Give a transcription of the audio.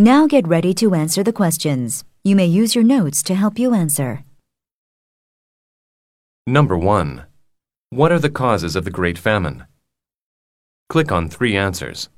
Now get ready to answer the questions. You may use your notes to help you answer. Number 1. What are the causes of the Great Famine? Click on three answers.